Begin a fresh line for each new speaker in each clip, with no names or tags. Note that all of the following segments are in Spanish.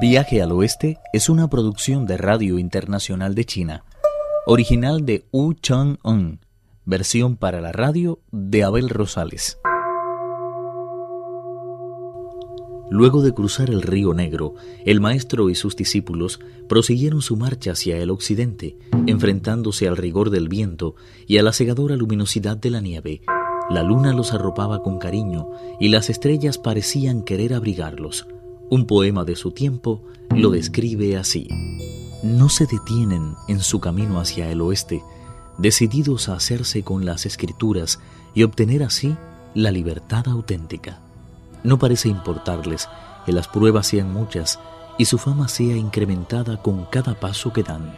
Viaje al Oeste es una producción de Radio Internacional de China, original de Wu Chang-un, versión para la radio de Abel Rosales. Luego de cruzar el río Negro, el maestro y sus discípulos prosiguieron su marcha hacia el occidente, enfrentándose al rigor del viento y a la cegadora luminosidad de la nieve. La luna los arropaba con cariño y las estrellas parecían querer abrigarlos. Un poema de su tiempo lo describe así. No se detienen en su camino hacia el oeste, decididos a hacerse con las escrituras y obtener así la libertad auténtica. No parece importarles que las pruebas sean muchas y su fama sea incrementada con cada paso que dan.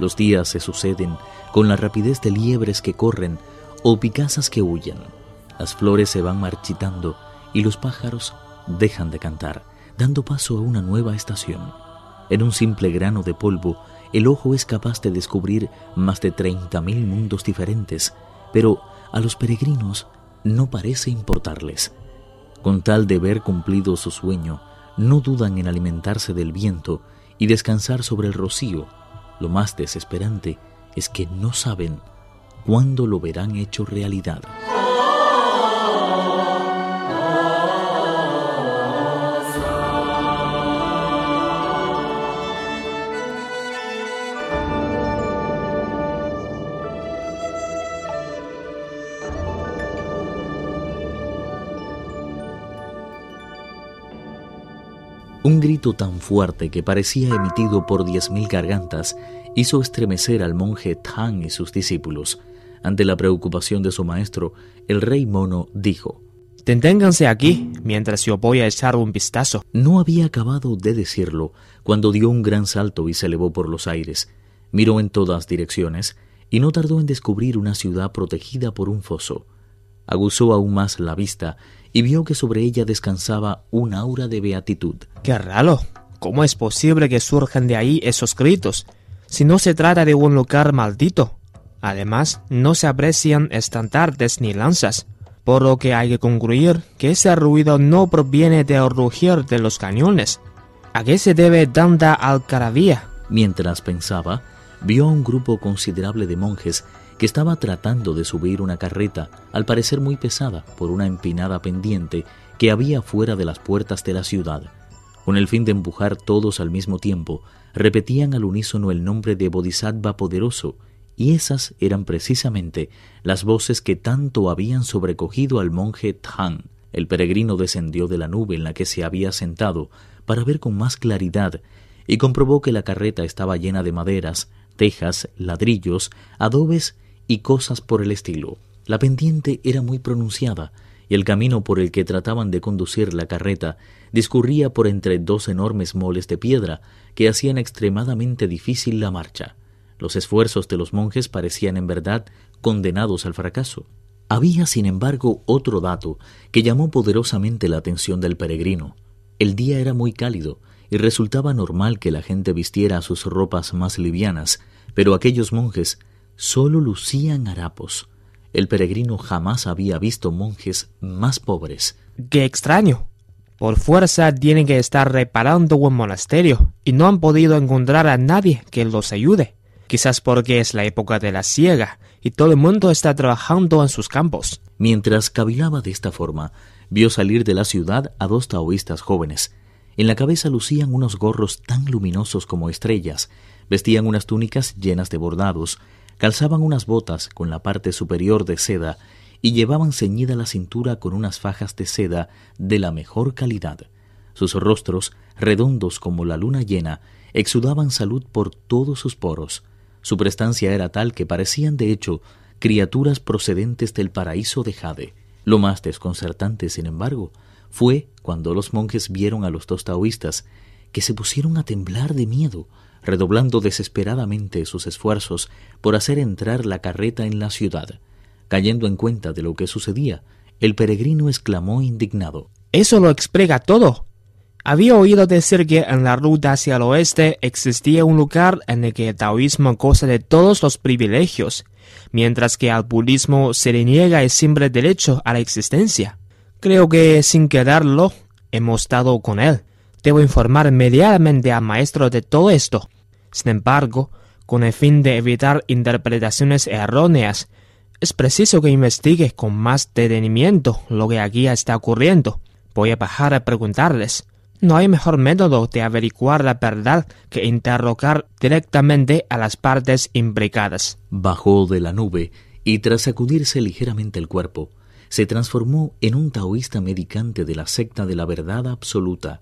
Los días se suceden con la rapidez de liebres que corren o picazas que huyen. Las flores se van marchitando y los pájaros dejan de cantar dando paso a una nueva estación. En un simple grano de polvo, el ojo es capaz de descubrir más de 30.000 mundos diferentes, pero a los peregrinos no parece importarles. Con tal de ver cumplido su sueño, no dudan en alimentarse del viento y descansar sobre el rocío. Lo más desesperante es que no saben cuándo lo verán hecho realidad. Un grito tan fuerte que parecía emitido por diez mil gargantas hizo estremecer al monje Tang y sus discípulos. Ante la preocupación de su maestro, el rey mono dijo,
Deténganse aquí mientras yo voy a echar un vistazo.
No había acabado de decirlo cuando dio un gran salto y se elevó por los aires. Miró en todas direcciones y no tardó en descubrir una ciudad protegida por un foso. Aguzó aún más la vista y vio que sobre ella descansaba un aura de beatitud.
¡Qué raro! ¿Cómo es posible que surjan de ahí esos gritos, si no se trata de un lugar maldito? Además, no se aprecian estandartes ni lanzas, por lo que hay que concluir que ese ruido no proviene del rugir de los cañones. ¿A qué se debe tanta algarabía?
Mientras pensaba, vio a un grupo considerable de monjes que estaba tratando de subir una carreta, al parecer muy pesada, por una empinada pendiente que había fuera de las puertas de la ciudad. Con el fin de empujar todos al mismo tiempo, repetían al unísono el nombre de Bodhisattva poderoso, y esas eran precisamente las voces que tanto habían sobrecogido al monje Tang. El peregrino descendió de la nube en la que se había sentado para ver con más claridad y comprobó que la carreta estaba llena de maderas, tejas, ladrillos, adobes y cosas por el estilo. La pendiente era muy pronunciada y el camino por el que trataban de conducir la carreta discurría por entre dos enormes moles de piedra que hacían extremadamente difícil la marcha. Los esfuerzos de los monjes parecían en verdad condenados al fracaso. Había, sin embargo, otro dato que llamó poderosamente la atención del peregrino. El día era muy cálido y resultaba normal que la gente vistiera sus ropas más livianas, pero aquellos monjes solo lucían harapos. El peregrino jamás había visto monjes más pobres.
¡Qué extraño! Por fuerza tienen que estar reparando un monasterio y no han podido encontrar a nadie que los ayude. Quizás porque es la época de la siega y todo el mundo está trabajando en sus campos.
Mientras cavilaba de esta forma, vio salir de la ciudad a dos taoístas jóvenes. En la cabeza lucían unos gorros tan luminosos como estrellas, vestían unas túnicas llenas de bordados, Calzaban unas botas con la parte superior de seda y llevaban ceñida la cintura con unas fajas de seda de la mejor calidad. Sus rostros, redondos como la luna llena, exudaban salud por todos sus poros. Su prestancia era tal que parecían, de hecho, criaturas procedentes del paraíso de Jade. Lo más desconcertante, sin embargo, fue cuando los monjes vieron a los dos taoístas, que se pusieron a temblar de miedo, redoblando desesperadamente sus esfuerzos por hacer entrar la carreta en la ciudad. Cayendo en cuenta de lo que sucedía, el peregrino exclamó indignado.
Eso lo explica todo. Había oído decir que en la ruta hacia el oeste existía un lugar en el que el taoísmo goza de todos los privilegios, mientras que al budismo se le niega el simple derecho a la existencia. Creo que sin quedarlo hemos dado con él. Debo informar inmediatamente al maestro de todo esto. Sin embargo, con el fin de evitar interpretaciones erróneas, es preciso que investigue con más detenimiento lo que aquí está ocurriendo. Voy a bajar a preguntarles. No hay mejor método de averiguar la verdad que interrogar directamente a las partes implicadas.
Bajó de la nube y tras sacudirse ligeramente el cuerpo, se transformó en un taoísta medicante de la secta de la verdad absoluta.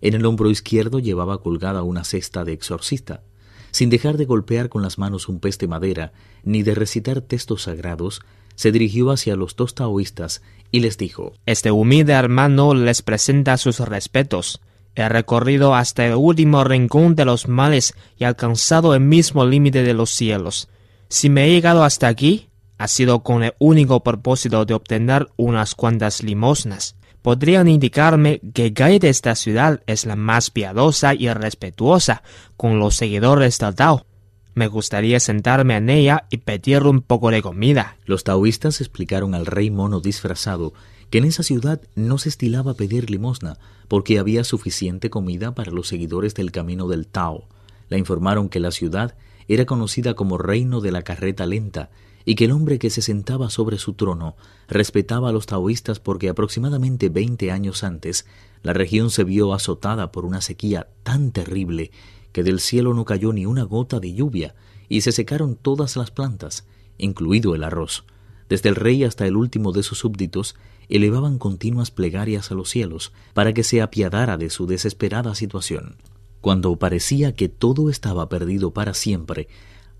En el hombro izquierdo llevaba colgada una cesta de exorcista. Sin dejar de golpear con las manos un pez de madera, ni de recitar textos sagrados, se dirigió hacia los dos taoístas y les dijo
Este humilde hermano les presenta sus respetos. He recorrido hasta el último rincón de los males y alcanzado el mismo límite de los cielos. Si me he llegado hasta aquí, ha sido con el único propósito de obtener unas cuantas limosnas. Podrían indicarme que calle de esta ciudad es la más piadosa y respetuosa con los seguidores del Tao. Me gustaría sentarme en ella y pedir un poco de comida.
Los taoístas explicaron al rey mono disfrazado que en esa ciudad no se estilaba pedir limosna porque había suficiente comida para los seguidores del camino del Tao. Le informaron que la ciudad era conocida como reino de la carreta lenta y que el hombre que se sentaba sobre su trono respetaba a los taoístas porque aproximadamente veinte años antes la región se vio azotada por una sequía tan terrible que del cielo no cayó ni una gota de lluvia y se secaron todas las plantas, incluido el arroz. Desde el rey hasta el último de sus súbditos elevaban continuas plegarias a los cielos para que se apiadara de su desesperada situación. Cuando parecía que todo estaba perdido para siempre,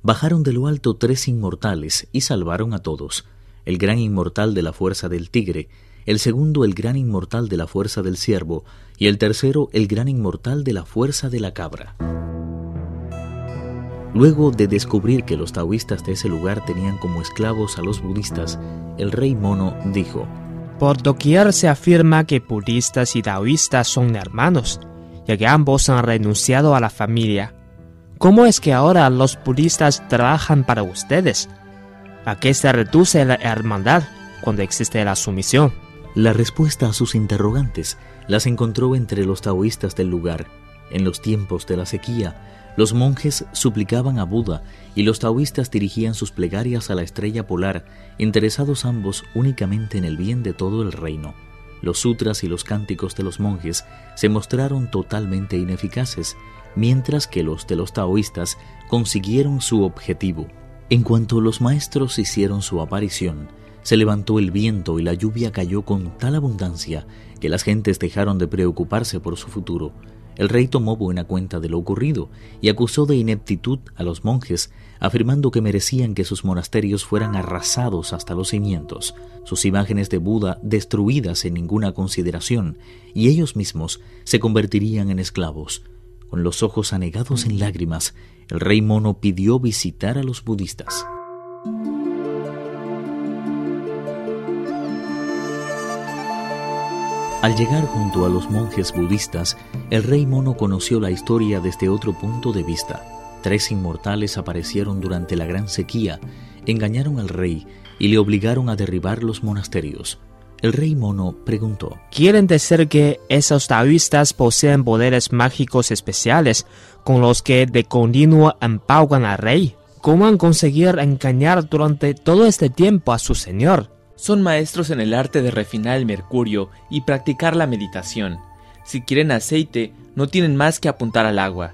bajaron de lo alto tres inmortales y salvaron a todos, el gran inmortal de la fuerza del tigre, el segundo el gran inmortal de la fuerza del ciervo, y el tercero el gran inmortal de la fuerza de la cabra. Luego de descubrir que los taoístas de ese lugar tenían como esclavos a los budistas, el rey mono dijo,
Por doquier se afirma que budistas y taoístas son hermanos, ya que ambos han renunciado a la familia. ¿Cómo es que ahora los budistas trabajan para ustedes? ¿A qué se reduce la hermandad cuando existe la sumisión?
La respuesta a sus interrogantes las encontró entre los taoístas del lugar. En los tiempos de la sequía, los monjes suplicaban a Buda y los taoístas dirigían sus plegarias a la estrella polar, interesados ambos únicamente en el bien de todo el reino. Los sutras y los cánticos de los monjes se mostraron totalmente ineficaces, mientras que los de los taoístas consiguieron su objetivo. En cuanto los maestros hicieron su aparición, se levantó el viento y la lluvia cayó con tal abundancia que las gentes dejaron de preocuparse por su futuro. El rey tomó buena cuenta de lo ocurrido y acusó de ineptitud a los monjes, afirmando que merecían que sus monasterios fueran arrasados hasta los cimientos, sus imágenes de Buda destruidas sin ninguna consideración, y ellos mismos se convertirían en esclavos. Con los ojos anegados en lágrimas, el rey mono pidió visitar a los budistas. Al llegar junto a los monjes budistas, el rey mono conoció la historia desde otro punto de vista. Tres inmortales aparecieron durante la gran sequía, engañaron al rey y le obligaron a derribar los monasterios. El rey mono preguntó,
¿Quieren decir que esos taoístas poseen poderes mágicos especiales con los que de continuo empaucan al rey? ¿Cómo han conseguido engañar durante todo este tiempo a su señor?
Son maestros en el arte de refinar el mercurio y practicar la meditación. Si quieren aceite, no tienen más que apuntar al agua.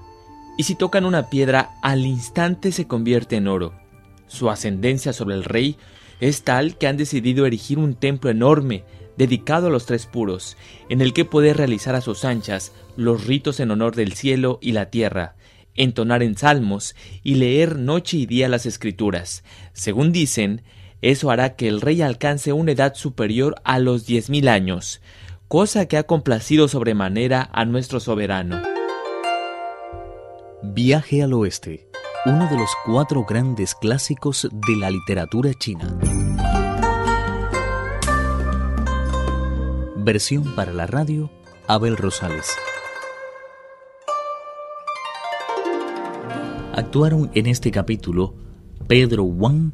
Y si tocan una piedra, al instante se convierte en oro. Su ascendencia sobre el rey es tal que han decidido erigir un templo enorme dedicado a los tres puros, en el que poder realizar a sus anchas los ritos en honor del cielo y la tierra, entonar en salmos y leer noche y día las escrituras. Según dicen, eso hará que el rey alcance una edad superior a los diez mil años, cosa que ha complacido sobremanera a nuestro soberano.
Viaje al oeste, uno de los cuatro grandes clásicos de la literatura china. Versión para la radio, Abel Rosales. Actuaron en este capítulo Pedro Wang